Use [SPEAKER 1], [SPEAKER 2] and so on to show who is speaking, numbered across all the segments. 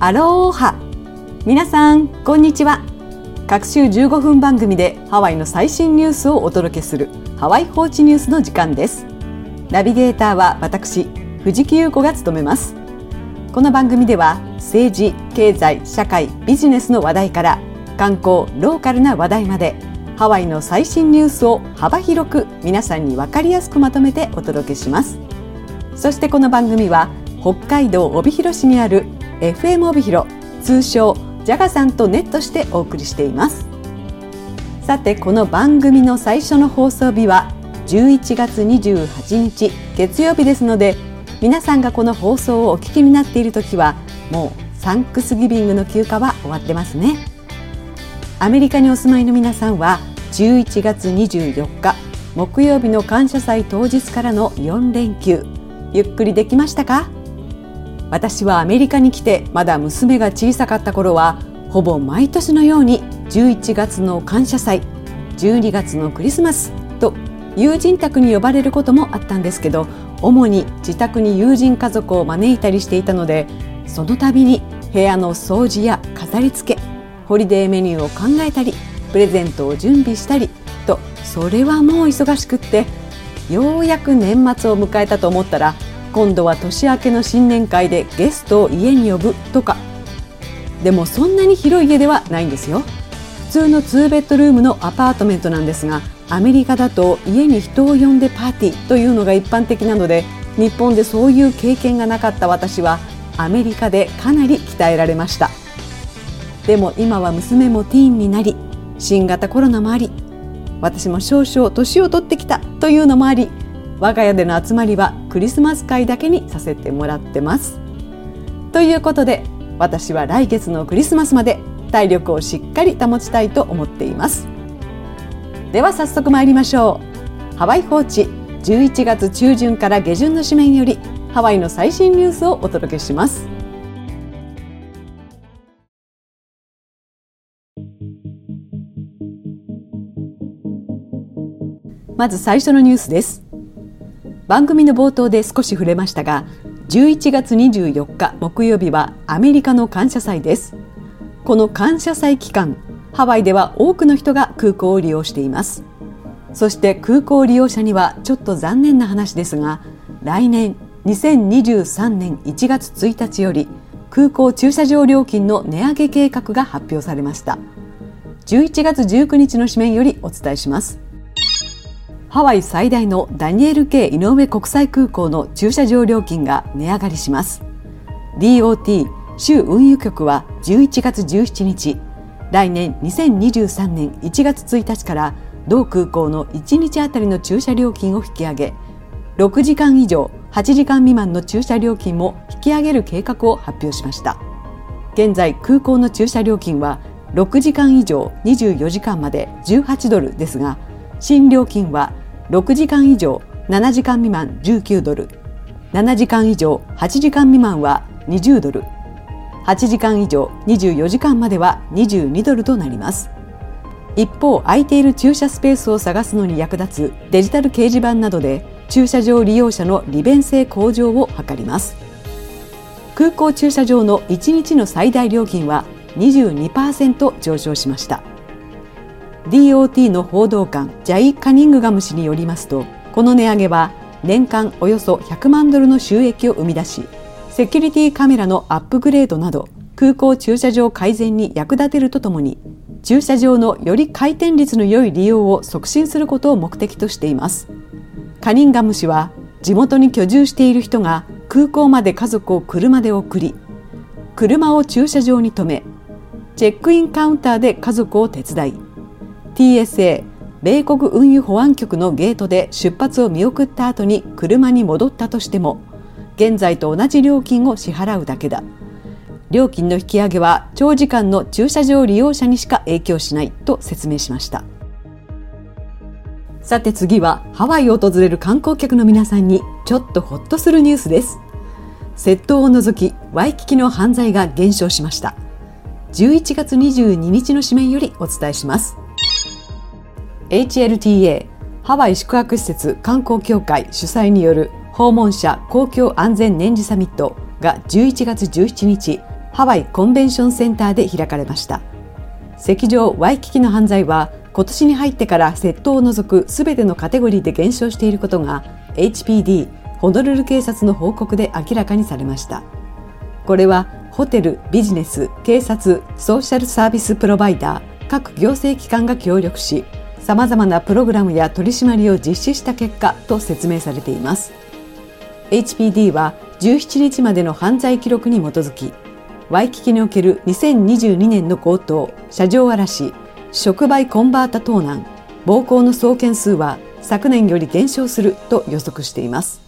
[SPEAKER 1] アローハ。皆さんこんにちは。各週15分番組でハワイの最新ニュースをお届けするハワイ放置ニュースの時間です。ナビゲーターは私藤木優子が務めます。この番組では政治、経済、社会、ビジネスの話題から観光、ローカルな話題までハワイの最新ニュースを幅広く皆さんに分かりやすくまとめてお届けします。そしてこの番組は北海道帯広市にある FM 帯広通称ジャガさんとネットしてお送りしています。さてこの番組の最初の放送日は11月28日月曜日ですので皆さんがこの放送をお聞きになっている時はもうサンクスギビングの休暇は終わってますね。アメリカにお住まいの皆さんは11月24日木曜日の感謝祭当日からの4連休。ゆっくりできましたか？私はアメリカに来てまだ娘が小さかった頃はほぼ毎年のように11月の感謝祭12月のクリスマスと友人宅に呼ばれることもあったんですけど主に自宅に友人家族を招いたりしていたのでその度に部屋の掃除や飾り付けホリデーメニューを考えたりプレゼントを準備したりとそれはもう忙しくってようやく年末を迎えたと思ったら今度は年明けの新年会でゲストを家に呼ぶとか。でもそんなに広い家ではないんですよ。普通の2ベッドルームのアパートメントなんですがアメリカだと家に人を呼んでパーティーというのが一般的なので日本でそういう経験がなかった私はアメリカでかなり鍛えられました。でも今は娘もティーンになり新型コロナもあり私も少々年を取ってきたというのもあり我が家での集まりはクリスマス会だけにさせてもらってます。ということで私は来月のクリスマスまで体力をしっかり保ちたいと思っています。では早速参りましょう。ハワイ放置11月中旬から下旬の紙面よりハワイの最新ニュースをお届けします。まず最初のニュースです。番組の冒頭で少し触れましたが11月24日木曜日はアメリカの感謝祭です。この感謝祭期間ハワイでは多くの人が空港を利用しています。そして空港利用者にはちょっと残念な話ですが来年2023年1月1日より空港駐車場料金の値上げ計画が発表されました。11月19日の紙面よりお伝えします。ハワイ最大のダニエル K 井上国際空港の駐車場料金が値上がりします。DOT 州運輸局は11月17日来年2023年1月1日から同空港の1日あたりの駐車料金を引き上げ6時間以上8時間未満の駐車料金も引き上げる計画を発表しました。現在空港の駐車料金は6時間以上24時間まで18ドルですが新料金は6時間以上7時間未満19ドル。7時間以上8時間未満は20ドル。8時間以上24時間までは22ドルとなります。一方空いている駐車スペースを探すのに役立つデジタル掲示板などで駐車場利用者の利便性向上を図ります。空港駐車場の1日の最大料金は22%上昇しました。DOT の報道官ジャイ・カニングガム氏によりますとこの値上げは年間およそ100万ドルの収益を生み出しセキュリティカメラのアップグレードなど空港駐車場改善に役立てるとともに駐車場のより回転率の良い利用を促進することを目的としています。カニンガム氏は地元に居住している人が空港まで家族を車で送り車を駐車場に停めチェックインカウンターで家族を手伝い TSA 米国運輸保安局のゲートで出発を見送った後に車に戻ったとしても現在と同じ料金を支払うだけだ。料金の引き上げは長時間の駐車場利用者にしか影響しないと説明しました。さて次はハワイを訪れる観光客の皆さんにちょっとホッとするニュースです。窃盗を除きワイキキの犯罪が減少しました。11月22日の紙面よりお伝えします。HLTA ハワイ宿泊施設観光協会主催による訪問者公共安全年次サミットが11月17日ハワイコンベンションセンターで開かれました。赤上ワイキキの犯罪は今年に入ってから窃盗を除くすべてのカテゴリーで減少していることが HPD ホノルル警察の報告で明らかにされました。これはホテルビジネス警察ソーシャルサービスプロバイダー各行政機関が協力しさまざまなプログラムや取り締まりを実施した結果と説明されています。HPD は17日までの犯罪記録に基づきワイキキにおける2022年の強盗車上荒らし触媒コンバータ盗難暴行の総件数は昨年より減少すると予測しています。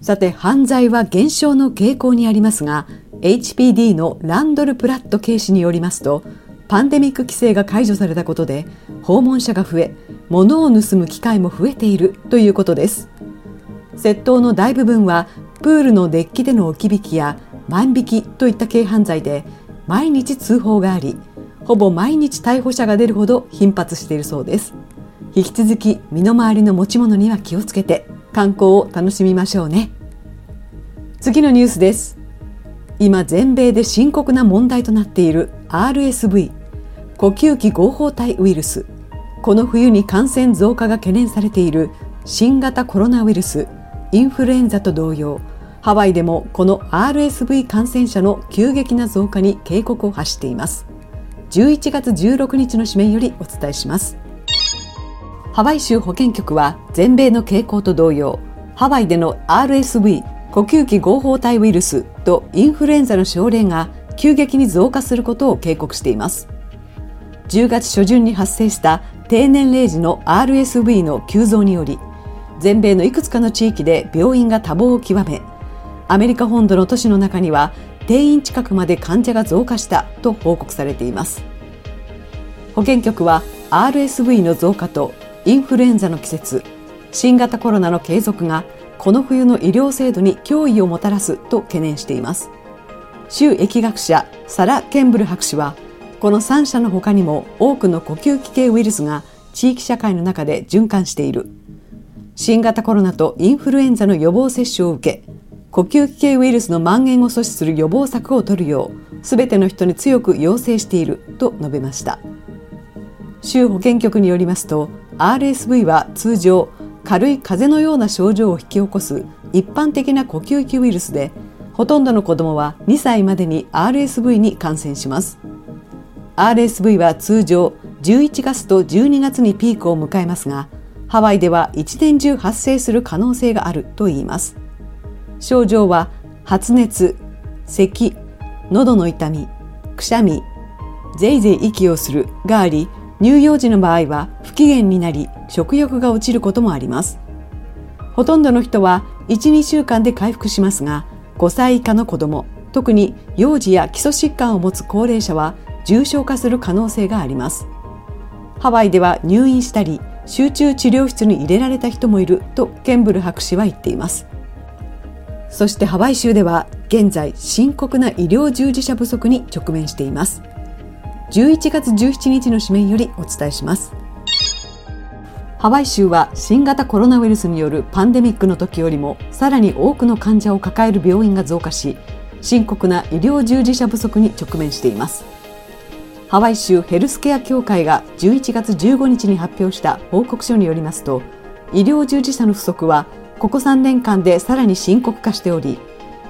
[SPEAKER 1] さて犯罪は減少の傾向にありますが HPD のランドル・プラット警視によりますとパンデミック規制が解除されたことで訪問者が増え物を盗む機会も増えているということです。窃盗の大部分はプールのデッキでの置き引きや万引きといった軽犯罪で毎日通報がありほぼ毎日逮捕者が出るほど頻発しているそうです。引き続き身の回りの持ち物には気をつけて観光を楽しみましょうね。次のニュースです。今全米で深刻な問題となっている RSV 呼吸器合法体ウイルス。この冬に感染増加が懸念されている新型コロナウイルス。インフルエンザと同様。ハワイでもこの RSV 感染者の急激な増加に警告を発しています。11月16日の紙面よりお伝えします。ハワイ州保健局は全米の傾向と同様。ハワイでの RSV 呼吸器合法体ウイルスとインフルエンザの症例が急激に増加することを警告しています。10月初旬に発生した低年齢時の RSV の急増により全米のいくつかの地域で病院が多忙を極めアメリカ本土の都市の中には定員近くまで患者が増加したと報告されています。保健局は RSV の増加とインフルエンザの季節新型コロナの継続がこの冬の医療制度に脅威をもたらすと懸念しています。州疫学者サラ・ケンブル博士はこの3社の他にも多くの呼吸器系ウイルスが地域社会の中で循環している。新型コロナとインフルエンザの予防接種を受け呼吸器系ウイルスの蔓延を阻止する予防策を取るようすべての人に強く要請していると述べました。州保健局によりますと RSV は通常軽い風邪のような症状を引き起こす一般的な呼吸器ウイルスでほとんどの子どもは2歳までに RSV に感染します。RSV は通常11月と12月にピークを迎えますがハワイでは一年中発生する可能性があるといいます。症状は発熱、咳、喉の痛み、くしゃみ、ぜいぜい息をするがあり乳幼児の場合は不機嫌になり食欲が落ちることもあります。ほとんどの人は12週間で回復しますが5歳以下の子ども特に幼児や基礎疾患を持つ高齢者は重症化する可能性があります。ハワイでは入院したり集中治療室に入れられた人もいるとケンブル博士は言っています。そしてハワイ州では現在深刻な医療従事者不足に直面しています。11月17日の紙面よりお伝えします。ハワイ州は新型コロナウイルスによるパンデミックの時よりもさらに多くの患者を抱える病院が増加し深刻な医療従事者不足に直面しています。ハワイ州ヘルスケア協会が11月15日に発表した報告書によりますと医療従事者の不足はここ3年間でさらに深刻化しており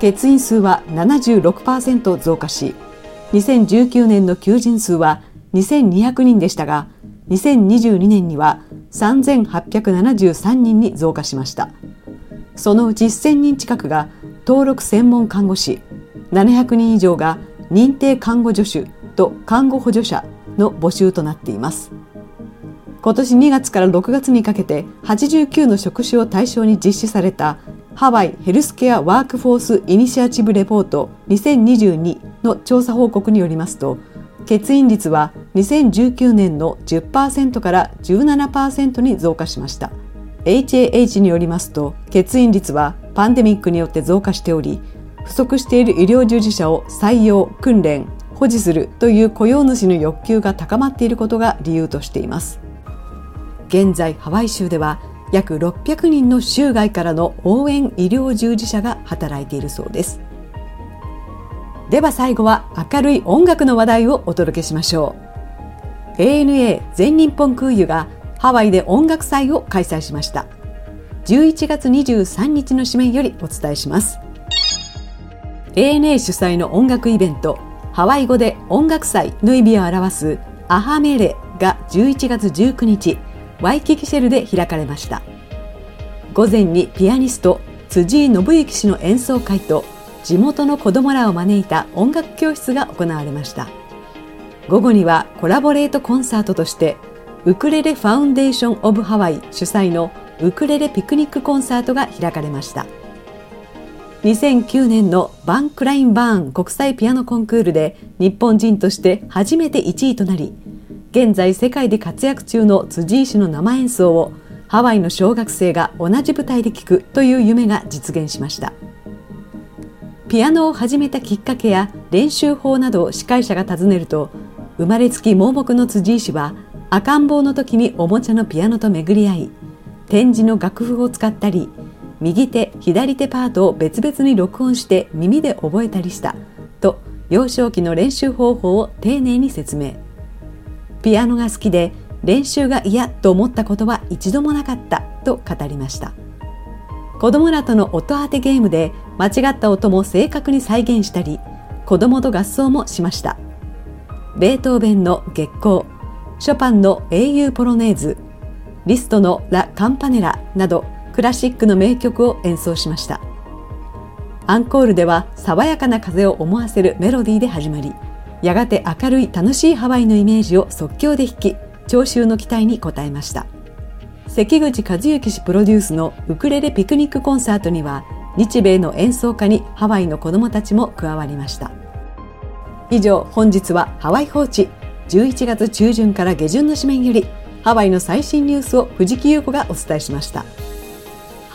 [SPEAKER 1] 欠員数は76%増加し2019年の求人数は2200人でしたが2022年には3873人に増加しました。そのうち1000人近くが登録専門看護師700人以上が認定看護助手と看護補助者の募集となっています今年2月から6月にかけて89の職種を対象に実施されたハワイヘルスケアワークフォースイニシアチブレポート2022の調査報告によりますと欠員率は2019年の10%から17%に増加しました HAH によりますと欠員率はパンデミックによって増加しており不足している医療従事者を採用訓練保持するという雇用主の欲求が高まっていることが理由としています。現在ハワイ州では約600人の州外からの応援医療従事者が働いているそうです。では最後は明るい音楽の話題をお届けしましょう。ANA 全日本空輸がハワイで音楽祭を開催しました。11月23日の紙面よりお伝えします。ANA 主催の音楽イベントハワイ語で音楽祭の意味を表すアハメレが11月19日ワイキキシェルで開かれました。午前にピアニスト辻井信之氏の演奏会と地元の子どもらを招いた音楽教室が行われました。午後にはコラボレートコンサートとしてウクレレファウンデーション・オブ・ハワイ主催のウクレレピクニックコンサートが開かれました。2009年のバンクラインバーン国際ピアノコンクールで日本人として初めて1位となり現在世界で活躍中の辻井氏の生演奏をハワイの小学生が同じ舞台で聴くという夢が実現しました。ピアノを始めたきっかけや練習法などを司会者が尋ねると生まれつき盲目の辻井氏は赤ん坊の時におもちゃのピアノと巡り合い展示の楽譜を使ったり右手左手パートを別々に録音して耳で覚えたりしたと幼少期の練習方法を丁寧に説明。ピアノが好きで練習が嫌と思ったことは一度もなかったと語りました。子供らとの音当てゲームで間違った音も正確に再現したり子供と合奏もしました。ベートーベンの月光ショパンの英雄ポロネーズリストのラ・カンパネラなどクラシックの名曲を演奏しました。アンコールでは爽やかな風を思わせるメロディーで始まりやがて明るい楽しいハワイのイメージを即興で弾き聴衆の期待に応えました。関口和幸氏プロデュースのウクレレピクニックコンサートには日米の演奏家にハワイの子どもたちも加わりました。以上本日はハワイ放置11月中旬から下旬の紙面よりハワイの最新ニュースを藤木優子がお伝えしました。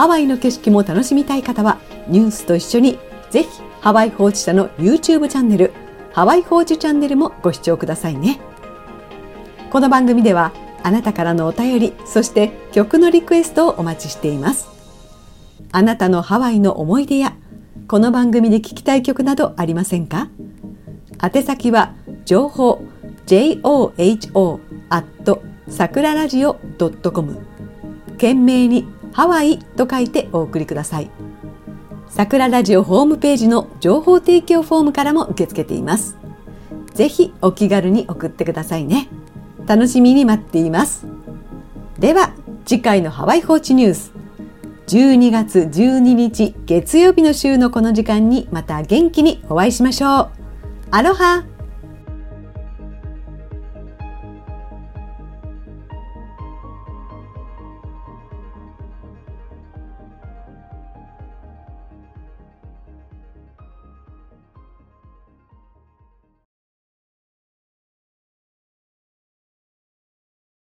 [SPEAKER 1] ハワイの景色も楽しみたい方はニュースと一緒にぜひハワイ放置者の YouTube チャンネルハワイ放置チャンネルもご視聴くださいね。この番組ではあなたからのお便りそして曲のリクエストをお待ちしています。あなたのハワイの思い出やこの番組で聴きたい曲などありませんか？宛先は情報 joho アット桜ラジオ .com 懸命にハワイと書いてお送りください。桜ラジオホームページの情報提供フォームからも受け付けています。ぜひお気軽に送ってくださいね。楽しみに待っています。では次回のハワイ放置ニュース。12月12日月曜日の週のこの時間にまた元気にお会いしましょう。アロハ。